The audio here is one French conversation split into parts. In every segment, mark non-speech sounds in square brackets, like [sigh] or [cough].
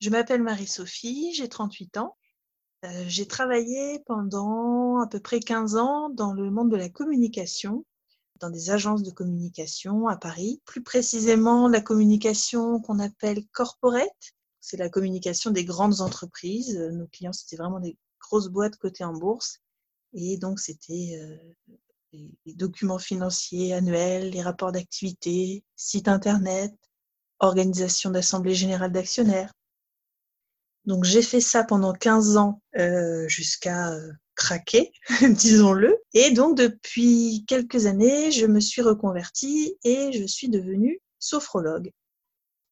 Je m'appelle Marie-Sophie, j'ai 38 ans. Euh, j'ai travaillé pendant à peu près 15 ans dans le monde de la communication, dans des agences de communication à Paris. Plus précisément, la communication qu'on appelle corporate. C'est la communication des grandes entreprises. Nos clients, c'était vraiment des grosses boîtes cotées en bourse. Et donc, c'était euh, les documents financiers annuels, les rapports d'activité, site internet, organisation d'assemblée générale d'actionnaires. Donc j'ai fait ça pendant 15 ans euh, jusqu'à euh, craquer, [laughs] disons-le. Et donc depuis quelques années, je me suis reconvertie et je suis devenue sophrologue.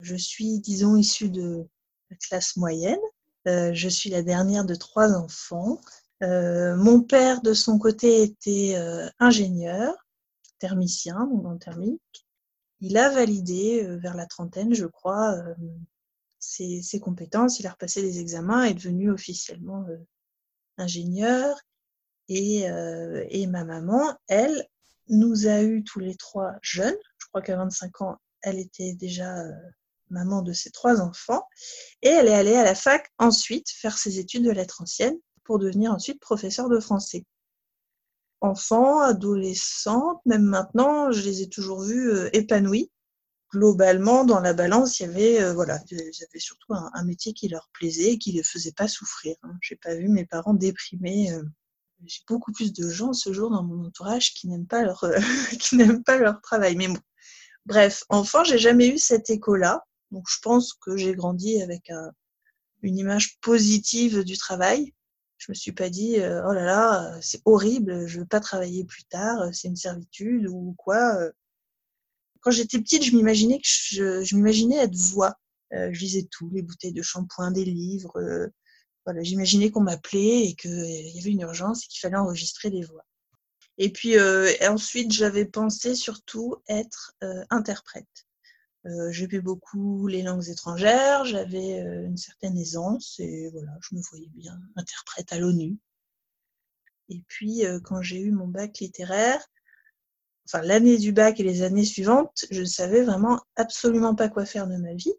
Je suis, disons, issue de la classe moyenne. Euh, je suis la dernière de trois enfants. mon père, de son côté, était ingénieur, thermicien, donc en thermique. Il a validé vers la trentaine, je crois, ses, compétences, il a repassé des examens, est devenu officiellement euh, ingénieur. Et, euh, et, ma maman, elle, nous a eu tous les trois jeunes. Je crois qu'à 25 ans, elle était déjà euh, maman de ses trois enfants. Et elle est allée à la fac ensuite faire ses études de lettres anciennes pour devenir ensuite professeur de français. Enfants, adolescentes, même maintenant, je les ai toujours vus épanouis globalement, dans la balance, il y avait, euh, voilà, surtout un, métier qui leur plaisait et qui ne les faisait pas souffrir. Hein. Je n'ai pas vu mes parents déprimés. Euh. J'ai beaucoup plus de gens ce jour dans mon entourage qui n'aiment pas leur, euh, [laughs] qui n'aiment pas leur travail. Mais bon, bref, enfant, j'ai jamais eu cet écho-là. Donc, je pense que j'ai grandi avec une image positive du travail. Je me suis pas dit, oh là là, c'est horrible, je veux pas travailler plus tard, c'est une servitude ou quoi quand j'étais petite, je m'imaginais être voix. Euh, je lisais tout, les bouteilles de shampoing, des livres. Euh, voilà, j'imaginais qu'on m'appelait et qu'il y avait une urgence et qu'il fallait enregistrer des voix. Et puis euh, ensuite, j'avais pensé surtout être interprète. J'aimais beaucoup les langues étrangères, j'avais une certaine aisance et voilà, je me voyais bien interprète à l'ONU. Et puis, quand j'ai eu mon bac littéraire, enfin l'année du bac et les années suivantes, je ne savais vraiment absolument pas quoi faire de ma vie.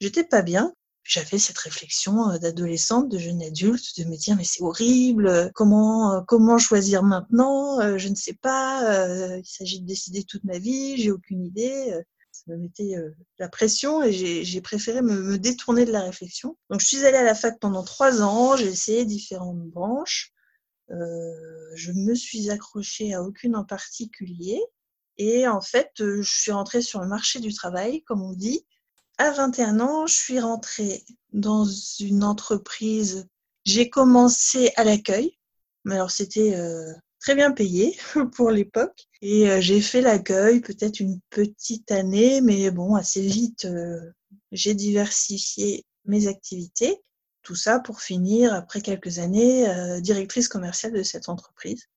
J'étais pas bien. J'avais cette réflexion euh, d'adolescente, de jeune adulte, de me dire mais c'est horrible, comment euh, comment choisir maintenant euh, Je ne sais pas. Il s'agit de décider toute ma vie, j'ai aucune idée. Ça me mettait la pression et j'ai préféré me, me détourner de la réflexion. Donc je suis allée à la fac pendant trois ans, j'ai essayé différentes branches. Euh, je me suis accrochée à aucune en particulier. Et en fait, euh, je suis rentrée sur le marché du travail, comme on dit. À 21 ans, je suis rentrée dans une entreprise. J'ai commencé à l'accueil. Mais alors, c'était euh, très bien payé [laughs] pour l'époque. Et j'ai fait l'accueil peut-être une petite année, mais bon, assez vite, j'ai diversifié mes activités. Tout ça pour finir, après quelques années, euh, directrice commerciale de cette entreprise.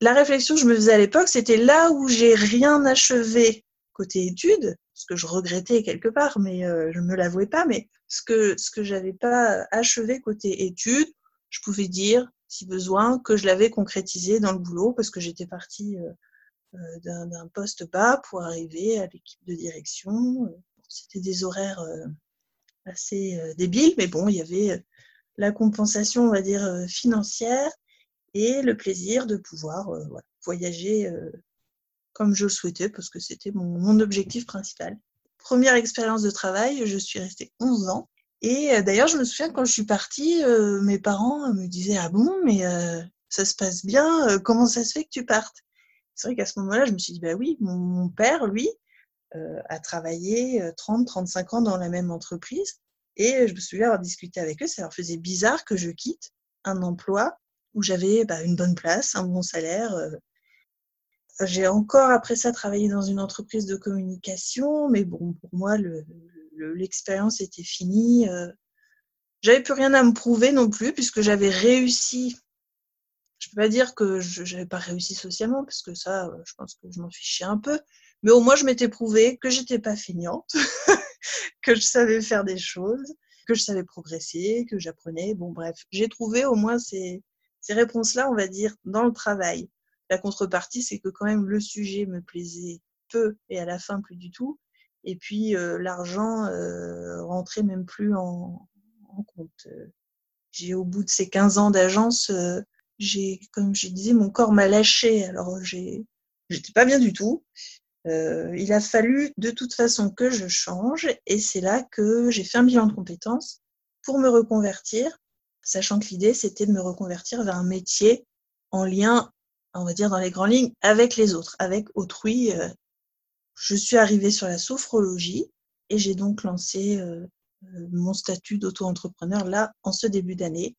La réflexion que je me faisais à l'époque, c'était là où j'ai rien achevé côté études, ce que je regrettais quelque part, mais euh, je ne me l'avouais pas, mais ce que, ce que j'avais pas achevé côté études, je pouvais dire, si besoin, que je l'avais concrétisé dans le boulot parce que j'étais partie euh, d'un poste bas pour arriver à l'équipe de direction. C'était des horaires assez euh, débile, mais bon, il y avait euh, la compensation, on va dire, euh, financière et le plaisir de pouvoir voyager comme je le souhaitais, parce que c'était mon, objectif principal. Première expérience de travail, je suis restée 11 ans. Et d'ailleurs, je me souviens quand je suis partie, mes parents me disaient Ah bon, mais ça se passe bien, comment ça se fait que tu partes? C'est vrai qu'à ce moment-là, je me suis dit Bah oui, mon père, lui, à travailler 30-35 euh, ans dans la même entreprise. Et je me souviens avoir discuté avec eux, ça leur faisait bizarre que je quitte un emploi où j'avais bah, une bonne place, un bon salaire. Euh. J'ai encore après ça travaillé dans une entreprise de communication, mais bon, pour moi, l'expérience était finie. J'avais plus rien à me prouver non plus, puisque j'avais réussi. Je peux pas dire que je n'avais pas réussi socialement, parce que ça, je pense que je m'en fichais un peu. Mais au moins, je m'étais prouvé que j'étais pas feignante, [laughs] que je savais faire des choses, que je savais progresser, que j'apprenais. Bon, bref, j'ai trouvé au moins ces, ces réponses-là, on va dire, dans le travail. La contrepartie, c'est que quand même le sujet me plaisait peu et à la fin plus du tout. Et puis euh, l'argent euh, rentrait même plus en, rends compte. J'ai au bout de ces 15 ans d'agence, comme je disais, mon corps m'a lâché. Alors j'ai, j'étais pas bien du tout. Euh, il a fallu de toute façon que je change et c'est là que j'ai fait un bilan de compétences pour me reconvertir, sachant que l'idée c'était de me reconvertir vers un métier en lien, on va dire dans les grandes lignes, avec les autres, avec autrui. Euh. Je suis arrivée sur la sophrologie et j'ai donc lancé euh, mon statut d'auto-entrepreneur là en ce début d'année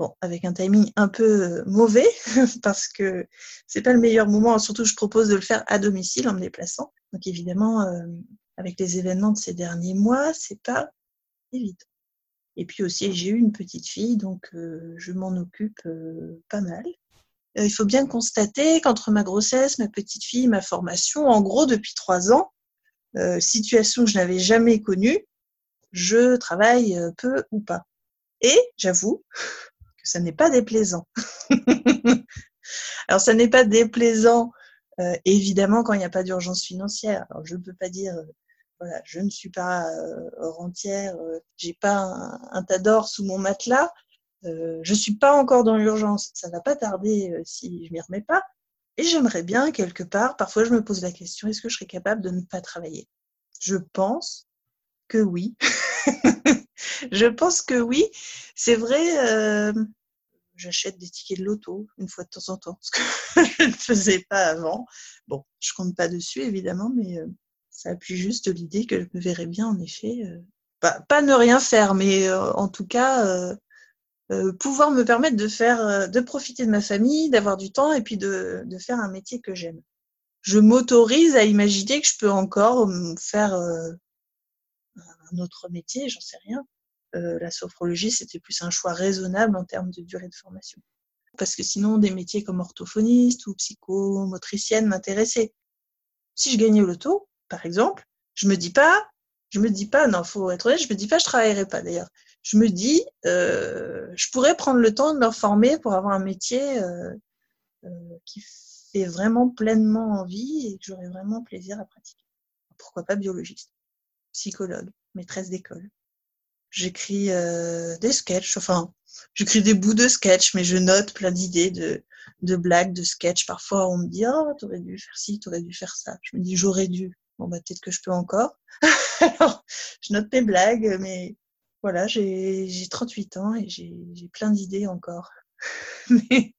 Bon, avec un timing un peu euh, mauvais [laughs] parce que c'est pas le meilleur moment. Surtout, je propose de le faire à domicile en me déplaçant. Donc évidemment, euh, avec les événements de ces derniers mois, c'est pas évident. Et puis aussi, j'ai eu une petite fille, donc euh, je m'en occupe pas mal. il faut bien constater qu'entre ma grossesse, ma petite fille, ma formation, en gros depuis trois ans, situation que je n'avais jamais connue, je travaille peu ou pas. Et j'avoue, que ça n'est pas déplaisant. [laughs] Alors, ça n'est pas déplaisant, euh, évidemment, quand il n'y a pas d'urgence financière. Alors, je ne peux pas dire, euh, voilà, je ne suis pas euh, rentière, j'ai pas un, un tas d'or sous mon matelas, je suis pas encore dans l'urgence. Ça va pas tarder si je m'y remets pas. Et j'aimerais bien, quelque part, parfois je me pose la question, est-ce que je serais capable de ne pas travailler? Je pense que oui. [laughs] je pense que oui. C'est vrai, euh, j'achète des tickets de loto une fois de temps en temps, ce que [laughs] je ne faisais pas avant. Bon, je compte pas dessus, évidemment, mais euh, ça appuie juste l'idée que je me verrais bien, en effet, euh, pas, ne rien faire, mais en tout cas, pouvoir me permettre de faire, de profiter de ma famille, d'avoir du temps et puis de, de faire un métier que j'aime. Je m'autorise à imaginer que je peux encore faire un autre métier, j'en sais rien. Euh, la sophrologie, c'était plus un choix raisonnable en termes de durée de formation. Parce que sinon, des métiers comme orthophoniste ou psychomotricienne m'intéressaient. Si je gagnais au loto, par exemple, je me dis pas, je me dis pas, non, faut être honnête, je me dis pas, je travaillerai pas d'ailleurs. Je me dis, euh, je pourrais prendre le temps de me former pour avoir un métier euh, qui fait vraiment pleinement envie et que j'aurais vraiment plaisir à pratiquer. Pourquoi pas biologiste, psychologue maîtresse d'école. J'écris euh, des sketchs, enfin, j'écris des bouts de sketchs, mais je note plein d'idées de, blagues, de sketchs. Parfois, on me dit, oh, t'aurais dû faire ci, t'aurais dû faire ça. Je me dis, j'aurais dû. Bon, bah, peut-être que je peux encore. [laughs] Alors, je note mes blagues, mais voilà, j'ai 38 ans et j'ai plein d'idées encore. [laughs]